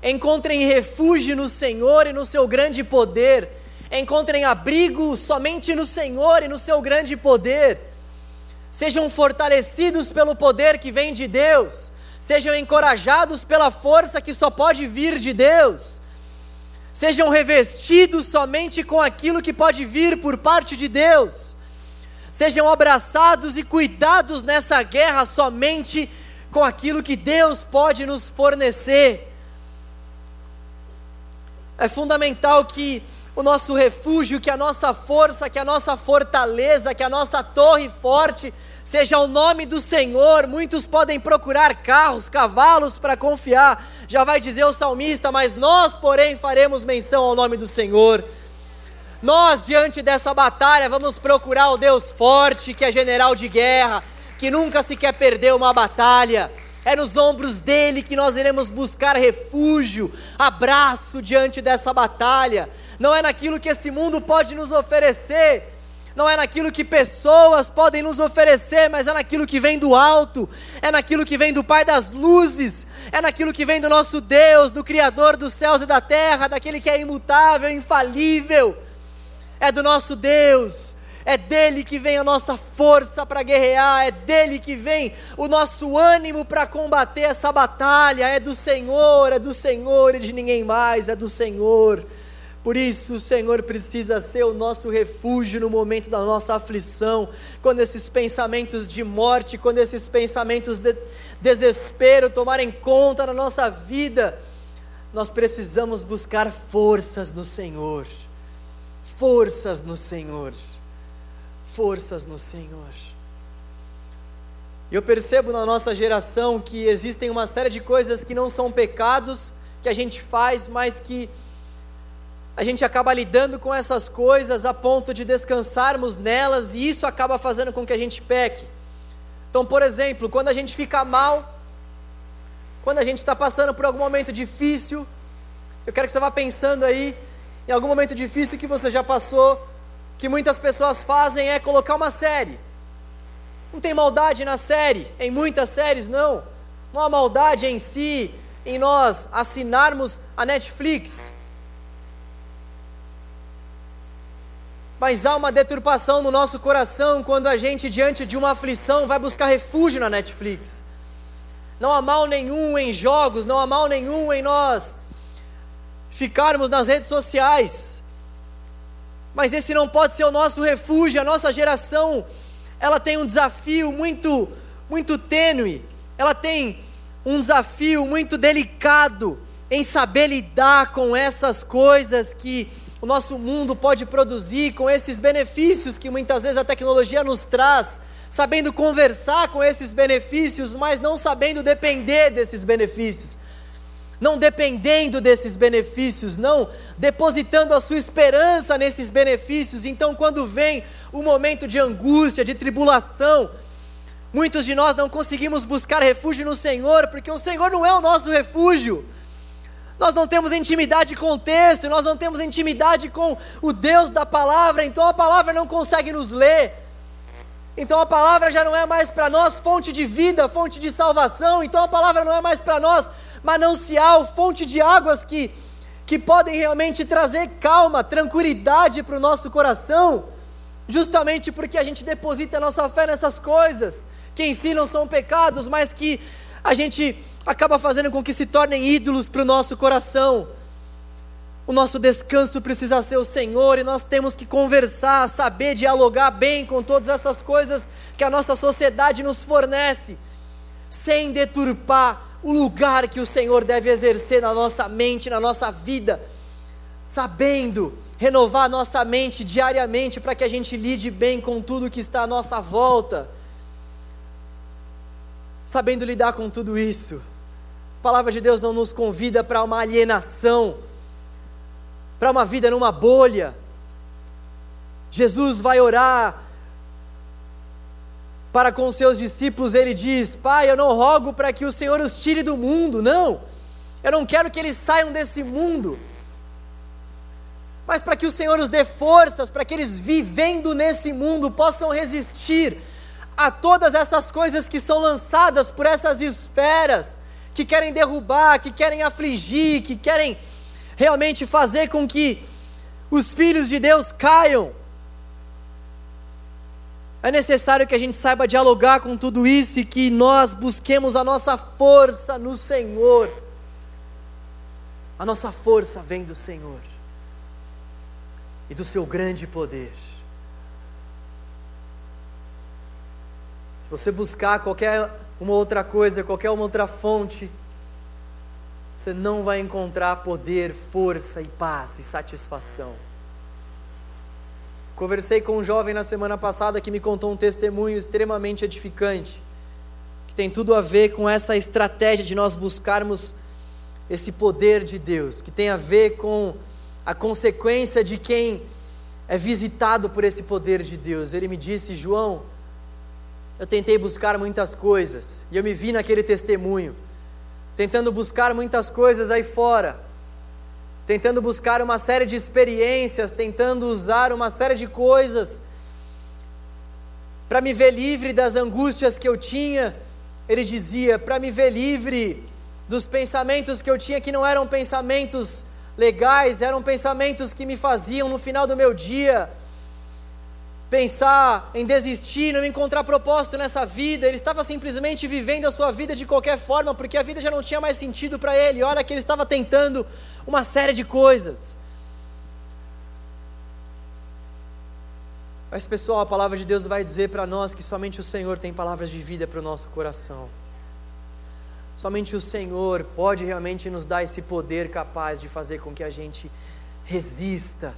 Encontrem refúgio no Senhor e no seu grande poder. Encontrem abrigo somente no Senhor e no seu grande poder. Sejam fortalecidos pelo poder que vem de Deus. Sejam encorajados pela força que só pode vir de Deus sejam revestidos somente com aquilo que pode vir por parte de Deus, sejam abraçados e cuidados nessa guerra somente com aquilo que Deus pode nos fornecer. É fundamental que o nosso refúgio, que a nossa força, que a nossa fortaleza, que a nossa torre forte seja o nome do Senhor. Muitos podem procurar carros, cavalos para confiar, já vai dizer o salmista, mas nós, porém, faremos menção ao nome do Senhor. Nós, diante dessa batalha, vamos procurar o Deus forte, que é general de guerra, que nunca se quer perder uma batalha. É nos ombros dele que nós iremos buscar refúgio, abraço diante dessa batalha. Não é naquilo que esse mundo pode nos oferecer, não é naquilo que pessoas podem nos oferecer, mas é naquilo que vem do alto, é naquilo que vem do Pai das luzes, é naquilo que vem do nosso Deus, do Criador dos céus e da terra, daquele que é imutável, infalível, é do nosso Deus, é dele que vem a nossa força para guerrear, é dele que vem o nosso ânimo para combater essa batalha, é do Senhor, é do Senhor e de ninguém mais, é do Senhor. Por isso, o Senhor precisa ser o nosso refúgio no momento da nossa aflição, quando esses pensamentos de morte, quando esses pensamentos de desespero tomarem conta da nossa vida. Nós precisamos buscar forças no Senhor. Forças no Senhor. Forças no Senhor. Eu percebo na nossa geração que existem uma série de coisas que não são pecados que a gente faz, mas que a gente acaba lidando com essas coisas a ponto de descansarmos nelas e isso acaba fazendo com que a gente peque. Então, por exemplo, quando a gente fica mal, quando a gente está passando por algum momento difícil, eu quero que você vá pensando aí em algum momento difícil que você já passou, que muitas pessoas fazem é colocar uma série. Não tem maldade na série, em muitas séries não. Não há maldade em si, em nós assinarmos a Netflix. Mas há uma deturpação no nosso coração quando a gente, diante de uma aflição, vai buscar refúgio na Netflix. Não há mal nenhum em jogos, não há mal nenhum em nós ficarmos nas redes sociais. Mas esse não pode ser o nosso refúgio, a nossa geração, ela tem um desafio muito muito tênue. Ela tem um desafio muito delicado em saber lidar com essas coisas que o nosso mundo pode produzir, com esses benefícios que muitas vezes a tecnologia nos traz, sabendo conversar com esses benefícios, mas não sabendo depender desses benefícios, não dependendo desses benefícios, não depositando a sua esperança nesses benefícios. Então, quando vem o momento de angústia, de tribulação, muitos de nós não conseguimos buscar refúgio no Senhor, porque o Senhor não é o nosso refúgio. Nós não temos intimidade com o texto, nós não temos intimidade com o Deus da palavra, então a palavra não consegue nos ler. Então a palavra já não é mais para nós fonte de vida, fonte de salvação, então a palavra não é mais para nós manancial, fonte de águas que, que podem realmente trazer calma, tranquilidade para o nosso coração, justamente porque a gente deposita a nossa fé nessas coisas, que em si não são pecados, mas que a gente acaba fazendo com que se tornem ídolos para o nosso coração. O nosso descanso precisa ser o Senhor e nós temos que conversar, saber dialogar bem com todas essas coisas que a nossa sociedade nos fornece, sem deturpar o lugar que o Senhor deve exercer na nossa mente, na nossa vida, sabendo renovar nossa mente diariamente para que a gente lide bem com tudo que está à nossa volta, sabendo lidar com tudo isso palavra de Deus não nos convida para uma alienação, para uma vida numa bolha. Jesus vai orar para com seus discípulos, ele diz: Pai, eu não rogo para que o Senhor os tire do mundo, não, eu não quero que eles saiam desse mundo, mas para que o Senhor os dê forças, para que eles vivendo nesse mundo possam resistir a todas essas coisas que são lançadas por essas esferas que querem derrubar, que querem afligir, que querem realmente fazer com que os filhos de Deus caiam. É necessário que a gente saiba dialogar com tudo isso e que nós busquemos a nossa força no Senhor. A nossa força vem do Senhor e do seu grande poder. Se você buscar qualquer uma outra coisa, qualquer uma outra fonte, você não vai encontrar poder, força e paz e satisfação. Conversei com um jovem na semana passada que me contou um testemunho extremamente edificante, que tem tudo a ver com essa estratégia de nós buscarmos esse poder de Deus, que tem a ver com a consequência de quem é visitado por esse poder de Deus. Ele me disse, João, eu tentei buscar muitas coisas e eu me vi naquele testemunho, tentando buscar muitas coisas aí fora, tentando buscar uma série de experiências, tentando usar uma série de coisas para me ver livre das angústias que eu tinha. Ele dizia: para me ver livre dos pensamentos que eu tinha que não eram pensamentos legais, eram pensamentos que me faziam no final do meu dia pensar em desistir, não encontrar propósito nessa vida, ele estava simplesmente vivendo a sua vida de qualquer forma, porque a vida já não tinha mais sentido para ele. Olha que ele estava tentando uma série de coisas. Mas, pessoal, a palavra de Deus vai dizer para nós que somente o Senhor tem palavras de vida para o nosso coração. Somente o Senhor pode realmente nos dar esse poder capaz de fazer com que a gente resista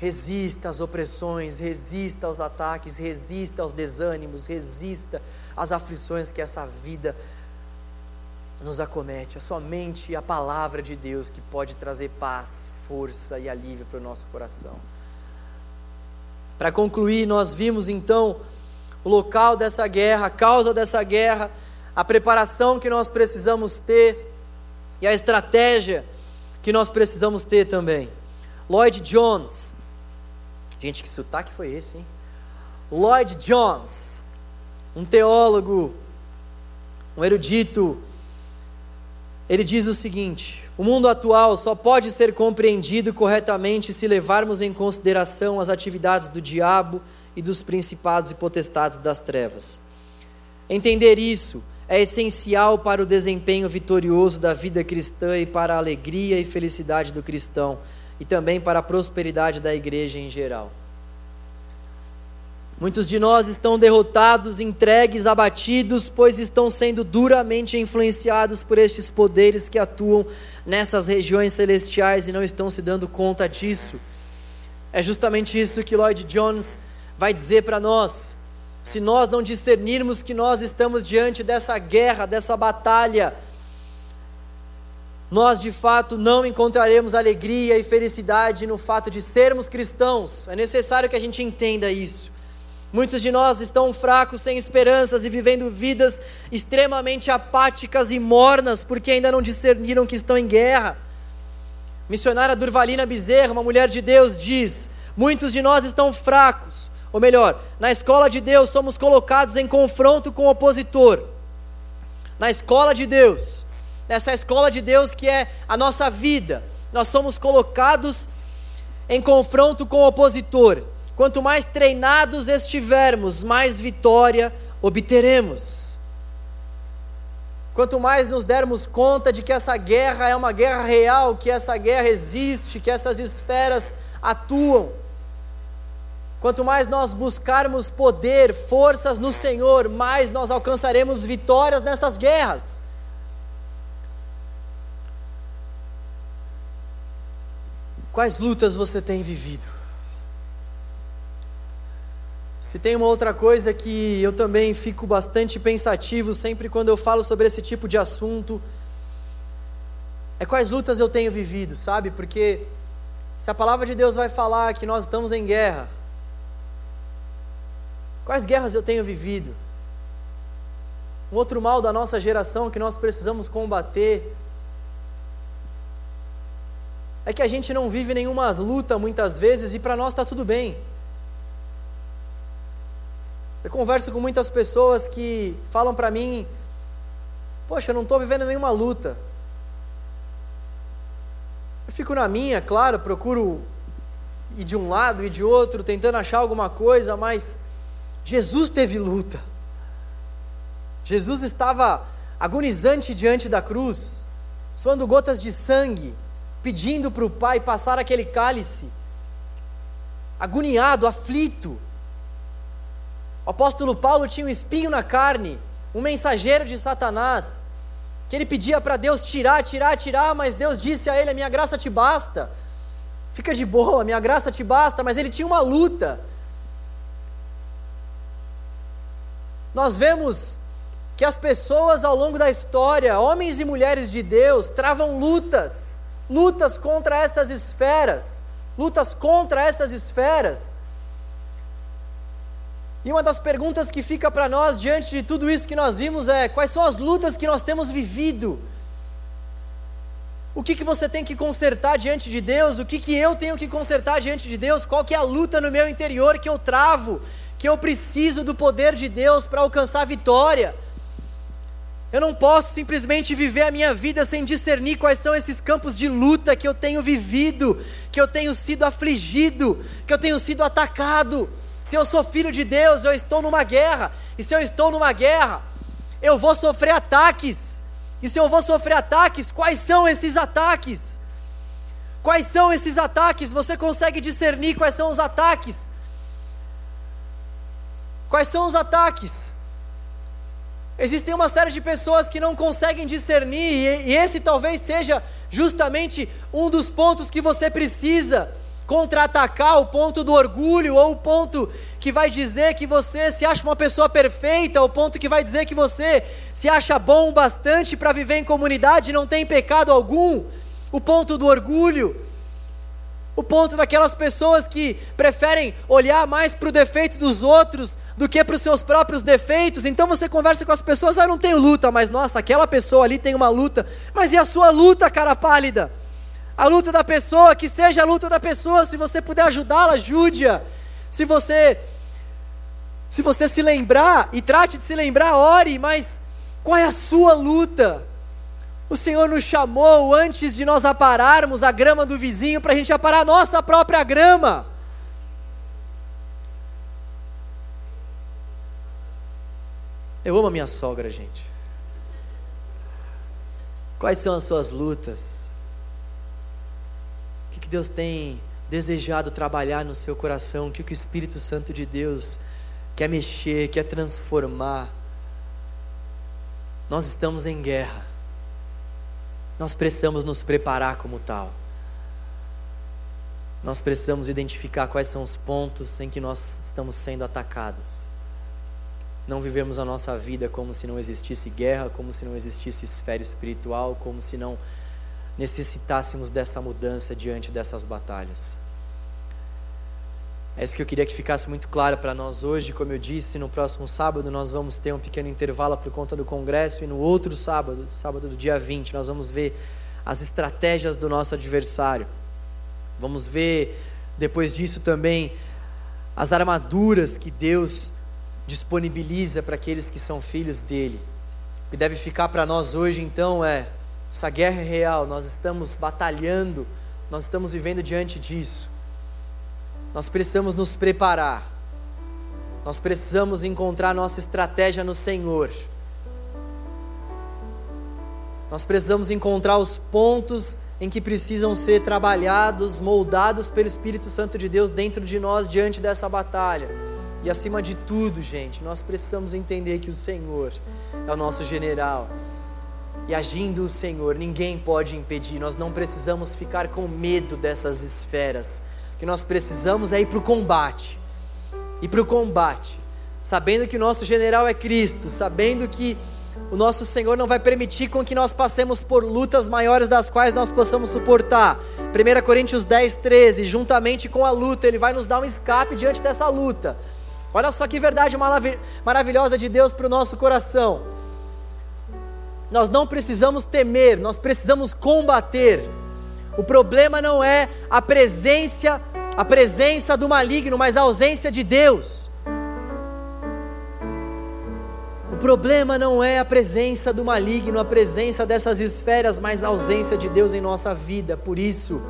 resista às opressões, resista aos ataques, resista aos desânimos, resista às aflições que essa vida nos acomete. É somente a palavra de Deus que pode trazer paz, força e alívio para o nosso coração. Para concluir, nós vimos então o local dessa guerra, a causa dessa guerra, a preparação que nós precisamos ter e a estratégia que nós precisamos ter também. Lloyd Jones, gente, que sotaque foi esse, hein? Lloyd Jones, um teólogo, um erudito, ele diz o seguinte: o mundo atual só pode ser compreendido corretamente se levarmos em consideração as atividades do diabo e dos principados e potestades das trevas. Entender isso é essencial para o desempenho vitorioso da vida cristã e para a alegria e felicidade do cristão, e também para a prosperidade da igreja em geral. Muitos de nós estão derrotados, entregues, abatidos, pois estão sendo duramente influenciados por estes poderes que atuam nessas regiões celestiais e não estão se dando conta disso. É justamente isso que Lloyd Jones vai dizer para nós. Se nós não discernirmos que nós estamos diante dessa guerra, dessa batalha, nós de fato não encontraremos alegria e felicidade no fato de sermos cristãos. É necessário que a gente entenda isso. Muitos de nós estão fracos, sem esperanças e vivendo vidas extremamente apáticas e mornas porque ainda não discerniram que estão em guerra. Missionária Durvalina Bezerra, uma mulher de Deus, diz: Muitos de nós estão fracos, ou melhor, na escola de Deus somos colocados em confronto com o opositor. Na escola de Deus, nessa escola de Deus que é a nossa vida, nós somos colocados em confronto com o opositor. Quanto mais treinados estivermos, mais vitória obteremos. Quanto mais nos dermos conta de que essa guerra é uma guerra real, que essa guerra existe, que essas esferas atuam, quanto mais nós buscarmos poder, forças no Senhor, mais nós alcançaremos vitórias nessas guerras. Quais lutas você tem vivido? Se tem uma outra coisa que eu também fico bastante pensativo sempre quando eu falo sobre esse tipo de assunto, é quais lutas eu tenho vivido, sabe? Porque se a palavra de Deus vai falar que nós estamos em guerra, quais guerras eu tenho vivido? Um outro mal da nossa geração que nós precisamos combater é que a gente não vive nenhuma luta muitas vezes e para nós está tudo bem. Eu converso com muitas pessoas que falam para mim: Poxa, eu não estou vivendo nenhuma luta. Eu fico na minha, claro, procuro ir de um lado e de outro, tentando achar alguma coisa, mas Jesus teve luta. Jesus estava agonizante diante da cruz, suando gotas de sangue, pedindo para o Pai passar aquele cálice, agoniado, aflito. O apóstolo Paulo tinha um espinho na carne, um mensageiro de Satanás, que ele pedia para Deus tirar, tirar, tirar, mas Deus disse a ele: A minha graça te basta. Fica de boa, a minha graça te basta, mas ele tinha uma luta. Nós vemos que as pessoas ao longo da história, homens e mulheres de Deus, travam lutas, lutas contra essas esferas, lutas contra essas esferas. E uma das perguntas que fica para nós diante de tudo isso que nós vimos é: quais são as lutas que nós temos vivido? O que, que você tem que consertar diante de Deus? O que, que eu tenho que consertar diante de Deus? Qual que é a luta no meu interior que eu travo? Que eu preciso do poder de Deus para alcançar vitória? Eu não posso simplesmente viver a minha vida sem discernir quais são esses campos de luta que eu tenho vivido, que eu tenho sido afligido, que eu tenho sido atacado. Se eu sou filho de Deus, eu estou numa guerra. E se eu estou numa guerra, eu vou sofrer ataques. E se eu vou sofrer ataques, quais são esses ataques? Quais são esses ataques? Você consegue discernir quais são os ataques? Quais são os ataques? Existem uma série de pessoas que não conseguem discernir, e, esse talvez seja justamente um dos pontos que você precisa contra-atacar o ponto do orgulho, ou o ponto que vai dizer que você se acha uma pessoa perfeita, o ponto que vai dizer que você se acha bom bastante para viver em comunidade e não tem pecado algum, o ponto do orgulho, o ponto daquelas pessoas que preferem olhar mais para o defeito dos outros do que para os seus próprios defeitos. Então você conversa com as pessoas, ah, não tenho luta, mas nossa, aquela pessoa ali tem uma luta. Mas e a sua luta, cara pálida? a luta da pessoa, que seja a luta da pessoa, se você puder ajudá-la, ajude-a. Se você se você se lembrar e trate de se lembrar, ore, mas qual é a sua luta? O Senhor nos chamou antes de nós apararmos a grama do vizinho para a gente aparar a nossa própria grama. Eu amo a minha sogra, gente. Quais são as suas lutas? que Deus tem desejado trabalhar no seu coração, o que o Espírito Santo de Deus quer mexer, quer transformar. Nós estamos em guerra. Nós precisamos nos preparar como tal. Nós precisamos identificar quais são os pontos em que nós estamos sendo atacados. Não vivemos a nossa vida como se não existisse guerra, como se não existisse esfera espiritual, como se não necessitássemos dessa mudança diante dessas batalhas. É isso que eu queria que ficasse muito claro para nós hoje. Como eu disse, no próximo sábado nós vamos ter um pequeno intervalo por conta do congresso, e no outro sábado, sábado do dia 20, nós vamos ver as estratégias do nosso adversário. Vamos ver, depois disso também, as armaduras que Deus disponibiliza para aqueles que são filhos dele. O que deve ficar para nós hoje, então, é essa guerra é real, nós estamos batalhando, nós estamos vivendo diante disso. Nós precisamos nos preparar, nós precisamos encontrar nossa estratégia no Senhor. Nós precisamos encontrar os pontos em que precisam ser trabalhados, moldados pelo Espírito Santo de Deus dentro de nós diante dessa batalha. E acima de tudo, gente, nós precisamos entender que o Senhor é o nosso general e agindo o Senhor, ninguém pode impedir. Nós não precisamos ficar com medo dessas esferas. Que nós precisamos é ir para o combate. Ir para o combate, sabendo que o nosso general é Cristo, sabendo que o nosso Senhor não vai permitir com que nós passemos por lutas maiores das quais nós possamos suportar. 1 Coríntios 10, 13, juntamente com a luta, Ele vai nos dar um escape diante dessa luta. Olha só que verdade maravilhosa de Deus para o nosso coração. Nós não precisamos temer, nós precisamos combater. O problema não é a presença, a presença do maligno, mas a ausência de Deus. O problema não é a presença do maligno, a presença dessas esferas, mas a ausência de Deus em nossa vida. Por isso,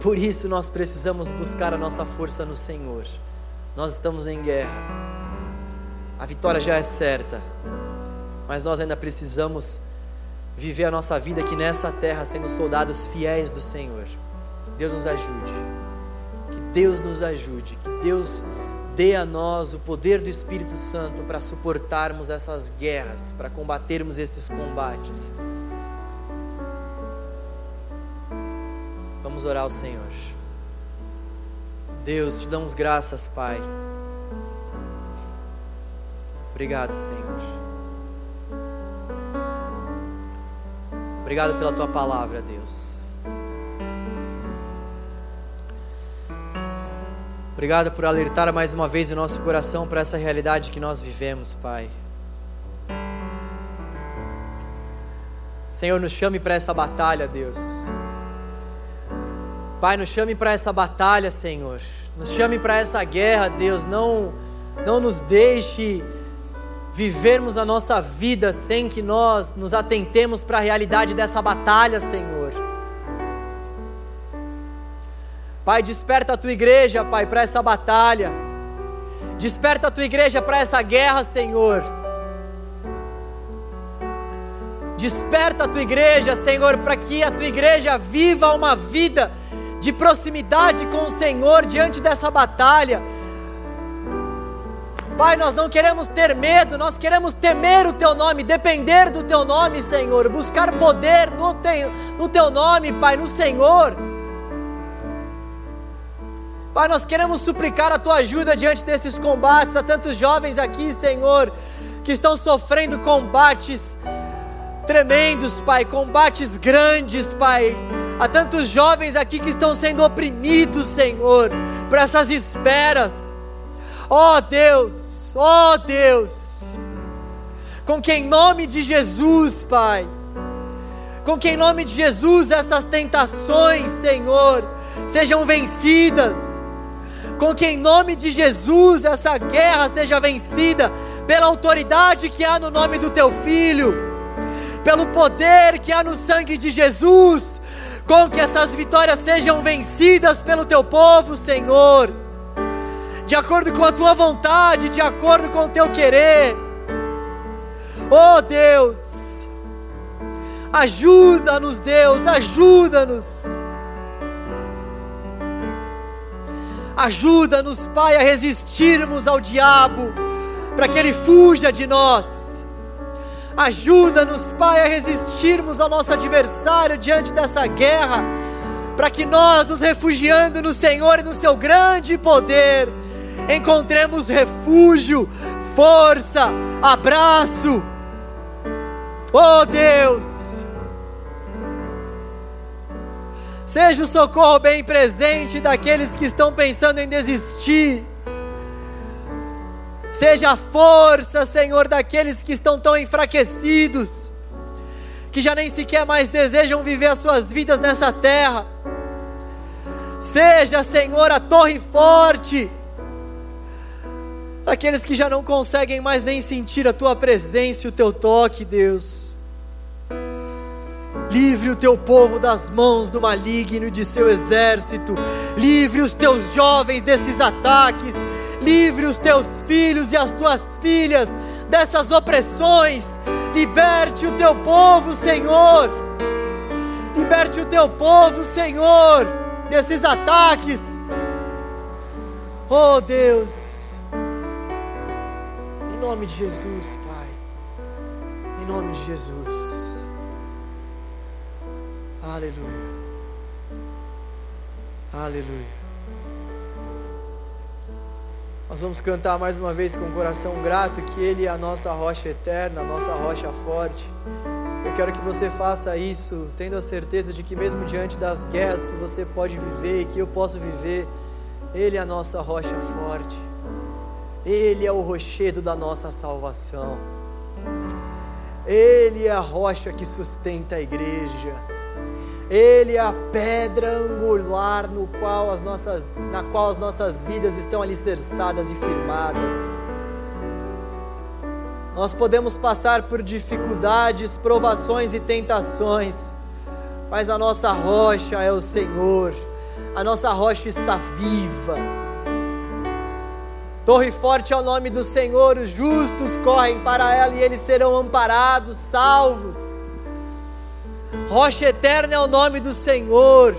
por isso nós precisamos buscar a nossa força no Senhor. Nós estamos em guerra. A vitória já é certa mas nós ainda precisamos viver a nossa vida aqui nessa terra sendo soldados fiéis do Senhor. Deus nos ajude. Que Deus nos ajude, que Deus dê a nós o poder do Espírito Santo para suportarmos essas guerras, para combatermos esses combates. Vamos orar ao Senhor. Deus, te damos graças, Pai. Obrigado, Senhor. Obrigado pela tua palavra, Deus. Obrigado por alertar mais uma vez o nosso coração para essa realidade que nós vivemos, Pai. Senhor, nos chame para essa batalha, Deus. Pai, nos chame para essa batalha, Senhor. Nos chame para essa guerra, Deus. Não, não nos deixe vivermos a nossa vida sem que nós nos atentemos para a realidade dessa batalha, Senhor. Pai, desperta a tua igreja, Pai, para essa batalha. Desperta a tua igreja para essa guerra, Senhor. Desperta a tua igreja, Senhor, para que a tua igreja viva uma vida de proximidade com o Senhor diante dessa batalha Pai, nós não queremos ter medo, nós queremos temer o Teu nome, depender do Teu nome, Senhor, buscar poder no, te, no Teu nome, Pai, no Senhor. Pai, nós queremos suplicar a Tua ajuda diante desses combates, a tantos jovens aqui, Senhor, que estão sofrendo combates tremendos, Pai, combates grandes, Pai. Há tantos jovens aqui que estão sendo oprimidos, Senhor, por essas esferas. Ó oh, Deus, ó oh, Deus, com que em nome de Jesus, Pai, com que em nome de Jesus essas tentações, Senhor, sejam vencidas, com que em nome de Jesus essa guerra seja vencida pela autoridade que há no nome do Teu Filho, pelo poder que há no sangue de Jesus, com que essas vitórias sejam vencidas pelo Teu povo, Senhor de acordo com a tua vontade, de acordo com o teu querer. Oh Deus, ajuda-nos, Deus, ajuda-nos. Ajuda-nos, Pai, a resistirmos ao diabo, para que ele fuja de nós. Ajuda-nos, Pai, a resistirmos ao nosso adversário diante dessa guerra, para que nós, nos refugiando no Senhor e no Seu grande poder, encontremos refúgio, força, abraço. Oh Deus, seja o socorro bem presente daqueles que estão pensando em desistir. Seja a força, Senhor, daqueles que estão tão enfraquecidos, que já nem sequer mais desejam viver as suas vidas nessa terra. Seja, Senhor, a torre forte daqueles que já não conseguem mais nem sentir a tua presença e o teu toque, Deus. Livre o teu povo das mãos do maligno e de seu exército. Livre os teus jovens desses ataques. Livre os teus filhos e as tuas filhas dessas opressões. Liberte o teu povo, Senhor. Liberte o teu povo, Senhor, desses ataques. Oh Deus nome de Jesus, Pai. Em nome de Jesus. Aleluia. Aleluia. Nós vamos cantar mais uma vez com o coração grato que Ele é a nossa rocha eterna, a nossa rocha forte. Eu quero que você faça isso, tendo a certeza de que, mesmo diante das guerras que você pode viver e que eu posso viver, Ele é a nossa rocha forte. Ele é o rochedo da nossa salvação. Ele é a rocha que sustenta a igreja. Ele é a pedra angular no qual as nossas, na qual as nossas vidas estão alicerçadas e firmadas. Nós podemos passar por dificuldades, provações e tentações, mas a nossa rocha é o Senhor. A nossa rocha está viva Torre forte é o nome do Senhor, os justos correm para ela e eles serão amparados, salvos. Rocha eterna é o nome do Senhor.